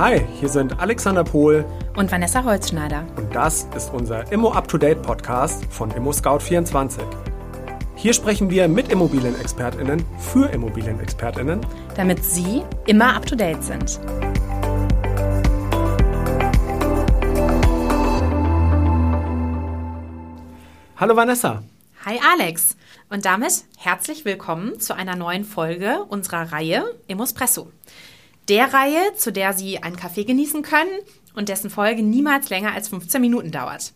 Hi, hier sind Alexander Pohl und Vanessa Holzschneider. Und das ist unser Immo Up to Date Podcast von Immo Scout 24. Hier sprechen wir mit Immobilienexpertinnen für Immobilienexpertinnen, damit Sie immer up to date sind. Hallo Vanessa. Hi Alex. Und damit herzlich willkommen zu einer neuen Folge unserer Reihe Immospresso. Der Reihe, zu der Sie einen Kaffee genießen können und dessen Folge niemals länger als 15 Minuten dauert.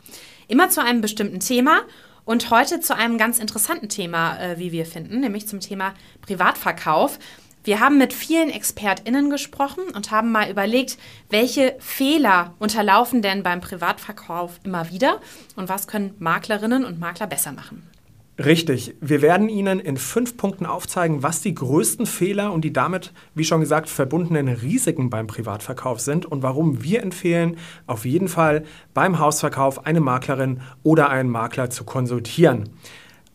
Immer zu einem bestimmten Thema und heute zu einem ganz interessanten Thema, äh, wie wir finden, nämlich zum Thema Privatverkauf. Wir haben mit vielen ExpertInnen gesprochen und haben mal überlegt, welche Fehler unterlaufen denn beim Privatverkauf immer wieder und was können Maklerinnen und Makler besser machen. Richtig. Wir werden Ihnen in fünf Punkten aufzeigen, was die größten Fehler und die damit, wie schon gesagt, verbundenen Risiken beim Privatverkauf sind und warum wir empfehlen, auf jeden Fall beim Hausverkauf eine Maklerin oder einen Makler zu konsultieren.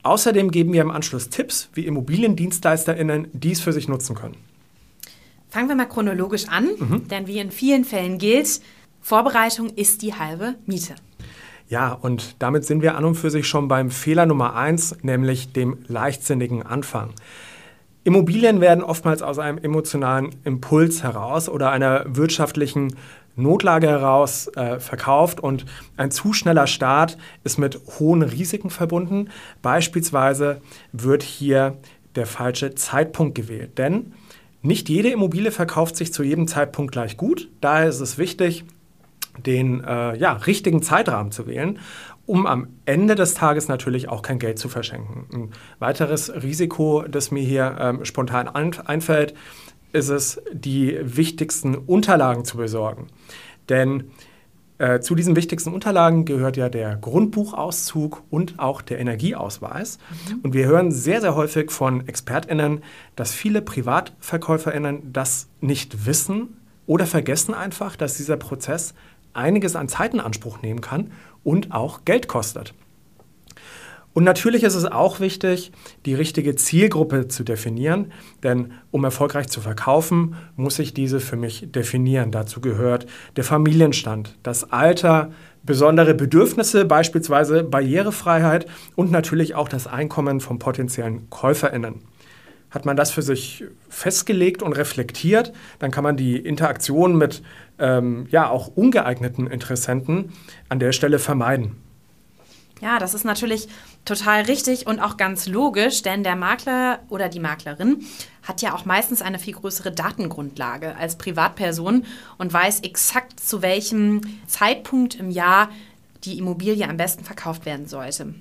Außerdem geben wir im Anschluss Tipps, wie ImmobiliendienstleisterInnen dies für sich nutzen können. Fangen wir mal chronologisch an, mhm. denn wie in vielen Fällen gilt, Vorbereitung ist die halbe Miete. Ja, und damit sind wir an und für sich schon beim Fehler Nummer eins, nämlich dem leichtsinnigen Anfang. Immobilien werden oftmals aus einem emotionalen Impuls heraus oder einer wirtschaftlichen Notlage heraus äh, verkauft und ein zu schneller Start ist mit hohen Risiken verbunden. Beispielsweise wird hier der falsche Zeitpunkt gewählt, denn nicht jede Immobilie verkauft sich zu jedem Zeitpunkt gleich gut. Daher ist es wichtig, den äh, ja, richtigen Zeitrahmen zu wählen, um am Ende des Tages natürlich auch kein Geld zu verschenken. Ein weiteres Risiko, das mir hier ähm, spontan einfällt, ist es, die wichtigsten Unterlagen zu besorgen. Denn äh, zu diesen wichtigsten Unterlagen gehört ja der Grundbuchauszug und auch der Energieausweis. Mhm. Und wir hören sehr, sehr häufig von ExpertInnen, dass viele PrivatverkäuferInnen das nicht wissen oder vergessen einfach, dass dieser Prozess einiges an Zeit in Anspruch nehmen kann und auch Geld kostet. Und natürlich ist es auch wichtig, die richtige Zielgruppe zu definieren, denn um erfolgreich zu verkaufen, muss ich diese für mich definieren. Dazu gehört der Familienstand, das Alter, besondere Bedürfnisse, beispielsweise Barrierefreiheit und natürlich auch das Einkommen von potenziellen Käuferinnen. Hat man das für sich festgelegt und reflektiert, dann kann man die Interaktion mit ähm, ja auch ungeeigneten Interessenten an der Stelle vermeiden. Ja, das ist natürlich total richtig und auch ganz logisch, denn der Makler oder die Maklerin hat ja auch meistens eine viel größere Datengrundlage als Privatperson und weiß exakt, zu welchem Zeitpunkt im Jahr die Immobilie am besten verkauft werden sollte.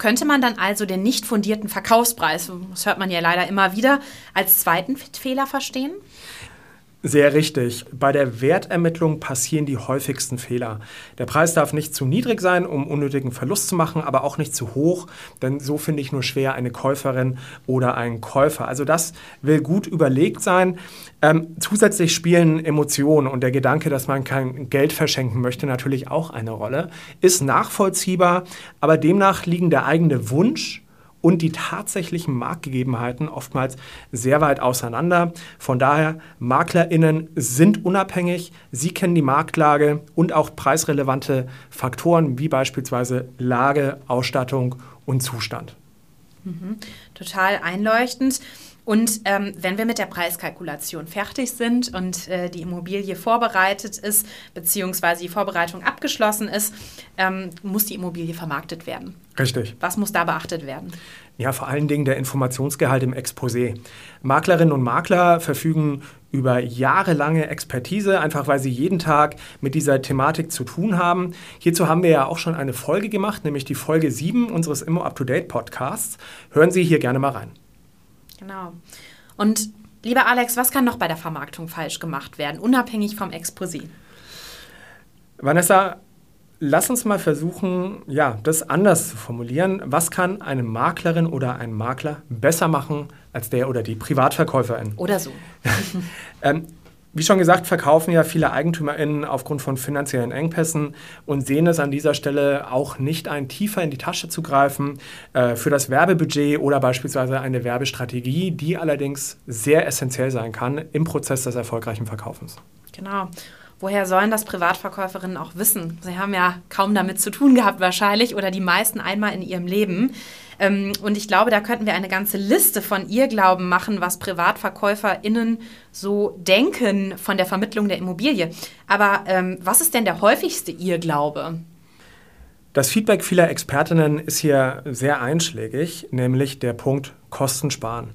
Könnte man dann also den nicht fundierten Verkaufspreis, das hört man ja leider immer wieder, als zweiten Fehler verstehen? Sehr richtig. Bei der Wertermittlung passieren die häufigsten Fehler. Der Preis darf nicht zu niedrig sein, um unnötigen Verlust zu machen, aber auch nicht zu hoch, denn so finde ich nur schwer eine Käuferin oder einen Käufer. Also das will gut überlegt sein. Ähm, zusätzlich spielen Emotionen und der Gedanke, dass man kein Geld verschenken möchte, natürlich auch eine Rolle. Ist nachvollziehbar, aber demnach liegen der eigene Wunsch und die tatsächlichen Marktgegebenheiten oftmals sehr weit auseinander. Von daher, Maklerinnen sind unabhängig, sie kennen die Marktlage und auch preisrelevante Faktoren wie beispielsweise Lage, Ausstattung und Zustand. Mhm. Total einleuchtend. Und ähm, wenn wir mit der Preiskalkulation fertig sind und äh, die Immobilie vorbereitet ist, beziehungsweise die Vorbereitung abgeschlossen ist, ähm, muss die Immobilie vermarktet werden. Richtig. Was muss da beachtet werden? Ja, vor allen Dingen der Informationsgehalt im Exposé. Maklerinnen und Makler verfügen über jahrelange Expertise, einfach weil sie jeden Tag mit dieser Thematik zu tun haben. Hierzu haben wir ja auch schon eine Folge gemacht, nämlich die Folge 7 unseres Immo Up to Date Podcasts. Hören Sie hier gerne mal rein. Genau. Und lieber Alex, was kann noch bei der Vermarktung falsch gemacht werden, unabhängig vom Exposé? Vanessa, lass uns mal versuchen, ja, das anders zu formulieren. Was kann eine Maklerin oder ein Makler besser machen als der oder die Privatverkäuferin? Oder so. ähm, wie schon gesagt, verkaufen ja viele EigentümerInnen aufgrund von finanziellen Engpässen und sehen es an dieser Stelle auch nicht ein, tiefer in die Tasche zu greifen äh, für das Werbebudget oder beispielsweise eine Werbestrategie, die allerdings sehr essentiell sein kann im Prozess des erfolgreichen Verkaufens. Genau. Woher sollen das Privatverkäuferinnen auch wissen? Sie haben ja kaum damit zu tun gehabt wahrscheinlich oder die meisten einmal in ihrem Leben. Ähm, und ich glaube, da könnten wir eine ganze Liste von Irrglauben machen, was PrivatverkäuferInnen so denken von der Vermittlung der Immobilie. Aber ähm, was ist denn der häufigste Irrglaube? Das Feedback vieler Expertinnen ist hier sehr einschlägig, nämlich der Punkt Kosten sparen.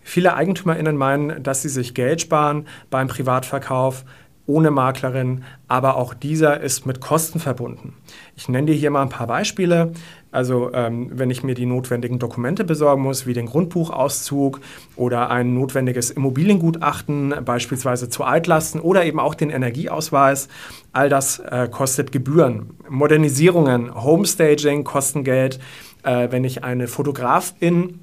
Viele EigentümerInnen meinen, dass sie sich Geld sparen beim Privatverkauf, ohne Maklerin, aber auch dieser ist mit Kosten verbunden. Ich nenne dir hier mal ein paar Beispiele. Also ähm, wenn ich mir die notwendigen Dokumente besorgen muss, wie den Grundbuchauszug oder ein notwendiges Immobiliengutachten, beispielsweise zu Altlasten oder eben auch den Energieausweis, all das äh, kostet Gebühren. Modernisierungen, Homestaging kosten Geld. Äh, wenn ich eine Fotografin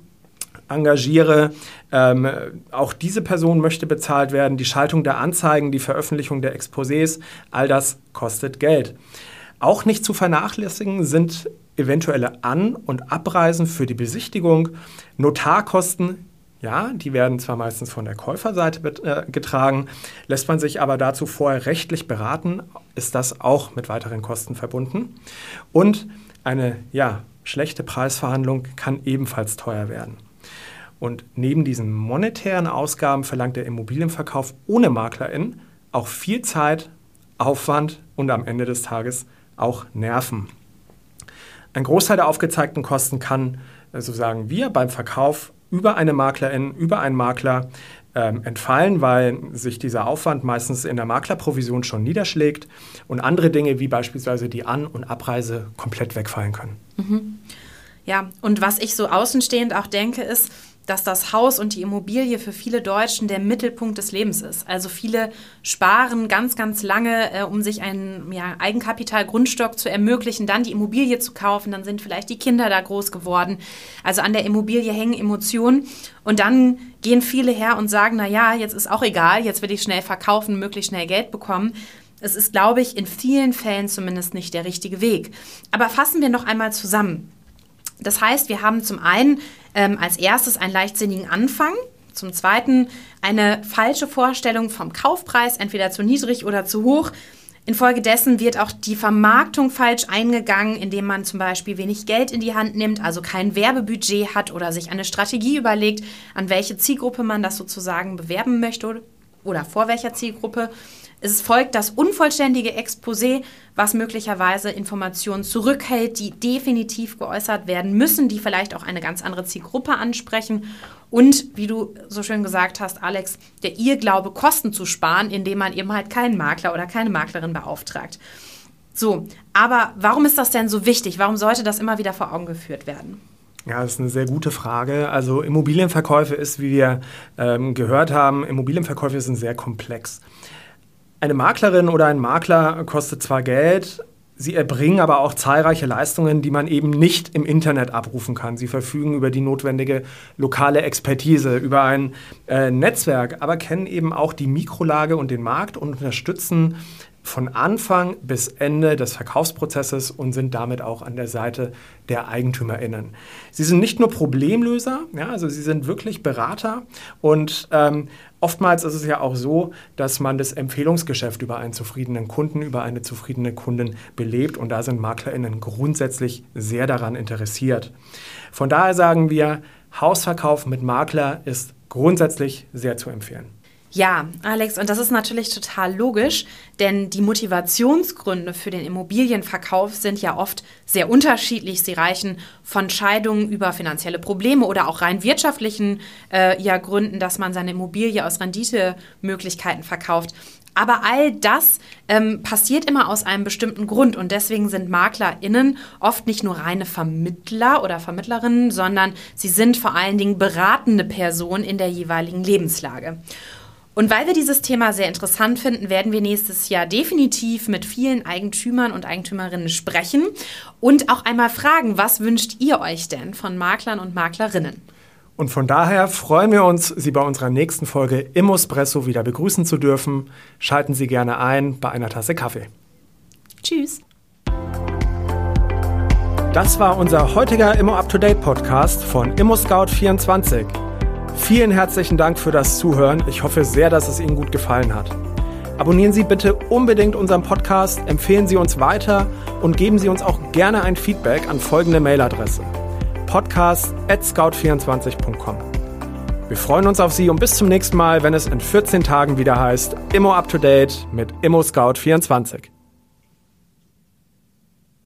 engagiere. Ähm, auch diese Person möchte bezahlt werden. Die Schaltung der Anzeigen, die Veröffentlichung der Exposés, all das kostet Geld. Auch nicht zu vernachlässigen sind eventuelle An- und Abreisen für die Besichtigung, Notarkosten. Ja, die werden zwar meistens von der Käuferseite äh, getragen, lässt man sich aber dazu vorher rechtlich beraten, ist das auch mit weiteren Kosten verbunden. Und eine ja, schlechte Preisverhandlung kann ebenfalls teuer werden. Und neben diesen monetären Ausgaben verlangt der Immobilienverkauf ohne Maklerin auch viel Zeit, Aufwand und am Ende des Tages auch Nerven. Ein Großteil der aufgezeigten Kosten kann, äh, so sagen wir, beim Verkauf über eine Maklerin, über einen Makler ähm, entfallen, weil sich dieser Aufwand meistens in der Maklerprovision schon niederschlägt und andere Dinge wie beispielsweise die An- und Abreise komplett wegfallen können. Mhm. Ja, und was ich so außenstehend auch denke, ist, dass das Haus und die Immobilie für viele Deutschen der Mittelpunkt des Lebens ist. Also viele sparen ganz, ganz lange, äh, um sich einen ja, Eigenkapitalgrundstock zu ermöglichen, dann die Immobilie zu kaufen. Dann sind vielleicht die Kinder da groß geworden. Also an der Immobilie hängen Emotionen. Und dann gehen viele her und sagen, na ja, jetzt ist auch egal, jetzt will ich schnell verkaufen, möglichst schnell Geld bekommen. Es ist, glaube ich, in vielen Fällen zumindest nicht der richtige Weg. Aber fassen wir noch einmal zusammen. Das heißt, wir haben zum einen ähm, als erstes einen leichtsinnigen Anfang, zum Zweiten eine falsche Vorstellung vom Kaufpreis, entweder zu niedrig oder zu hoch. Infolgedessen wird auch die Vermarktung falsch eingegangen, indem man zum Beispiel wenig Geld in die Hand nimmt, also kein Werbebudget hat oder sich eine Strategie überlegt, an welche Zielgruppe man das sozusagen bewerben möchte oder vor welcher Zielgruppe. Es folgt das unvollständige Exposé, was möglicherweise Informationen zurückhält, die definitiv geäußert werden müssen, die vielleicht auch eine ganz andere Zielgruppe ansprechen. Und wie du so schön gesagt hast, Alex, der Irrglaube, Kosten zu sparen, indem man eben halt keinen Makler oder keine Maklerin beauftragt. So, aber warum ist das denn so wichtig? Warum sollte das immer wieder vor Augen geführt werden? Ja, das ist eine sehr gute Frage. Also Immobilienverkäufe ist, wie wir ähm, gehört haben, Immobilienverkäufe sind sehr komplex. Eine Maklerin oder ein Makler kostet zwar Geld, sie erbringen aber auch zahlreiche Leistungen, die man eben nicht im Internet abrufen kann. Sie verfügen über die notwendige lokale Expertise, über ein äh, Netzwerk, aber kennen eben auch die Mikrolage und den Markt und unterstützen von Anfang bis Ende des Verkaufsprozesses und sind damit auch an der Seite der EigentümerInnen. Sie sind nicht nur Problemlöser, ja, also sie sind wirklich Berater und ähm, oftmals ist es ja auch so, dass man das Empfehlungsgeschäft über einen zufriedenen Kunden, über eine zufriedene Kundin belebt und da sind MaklerInnen grundsätzlich sehr daran interessiert. Von daher sagen wir, Hausverkauf mit Makler ist grundsätzlich sehr zu empfehlen. Ja, Alex, und das ist natürlich total logisch, denn die Motivationsgründe für den Immobilienverkauf sind ja oft sehr unterschiedlich. Sie reichen von Scheidungen über finanzielle Probleme oder auch rein wirtschaftlichen äh, ja, Gründen, dass man seine Immobilie aus Renditemöglichkeiten verkauft. Aber all das ähm, passiert immer aus einem bestimmten Grund und deswegen sind MaklerInnen oft nicht nur reine Vermittler oder Vermittlerinnen, sondern sie sind vor allen Dingen beratende Personen in der jeweiligen Lebenslage. Und weil wir dieses Thema sehr interessant finden, werden wir nächstes Jahr definitiv mit vielen Eigentümern und Eigentümerinnen sprechen und auch einmal fragen, was wünscht ihr euch denn von Maklern und Maklerinnen? Und von daher freuen wir uns, Sie bei unserer nächsten Folge Immospresso wieder begrüßen zu dürfen. Schalten Sie gerne ein bei einer Tasse Kaffee. Tschüss. Das war unser heutiger Immo Up to Date Podcast von ImmoScout24. Vielen herzlichen Dank für das Zuhören. Ich hoffe sehr, dass es Ihnen gut gefallen hat. Abonnieren Sie bitte unbedingt unseren Podcast, empfehlen Sie uns weiter und geben Sie uns auch gerne ein Feedback an folgende Mailadresse: podcast@scout24.com. Wir freuen uns auf Sie und bis zum nächsten Mal, wenn es in 14 Tagen wieder heißt Immo Up to Date mit Immo Scout 24.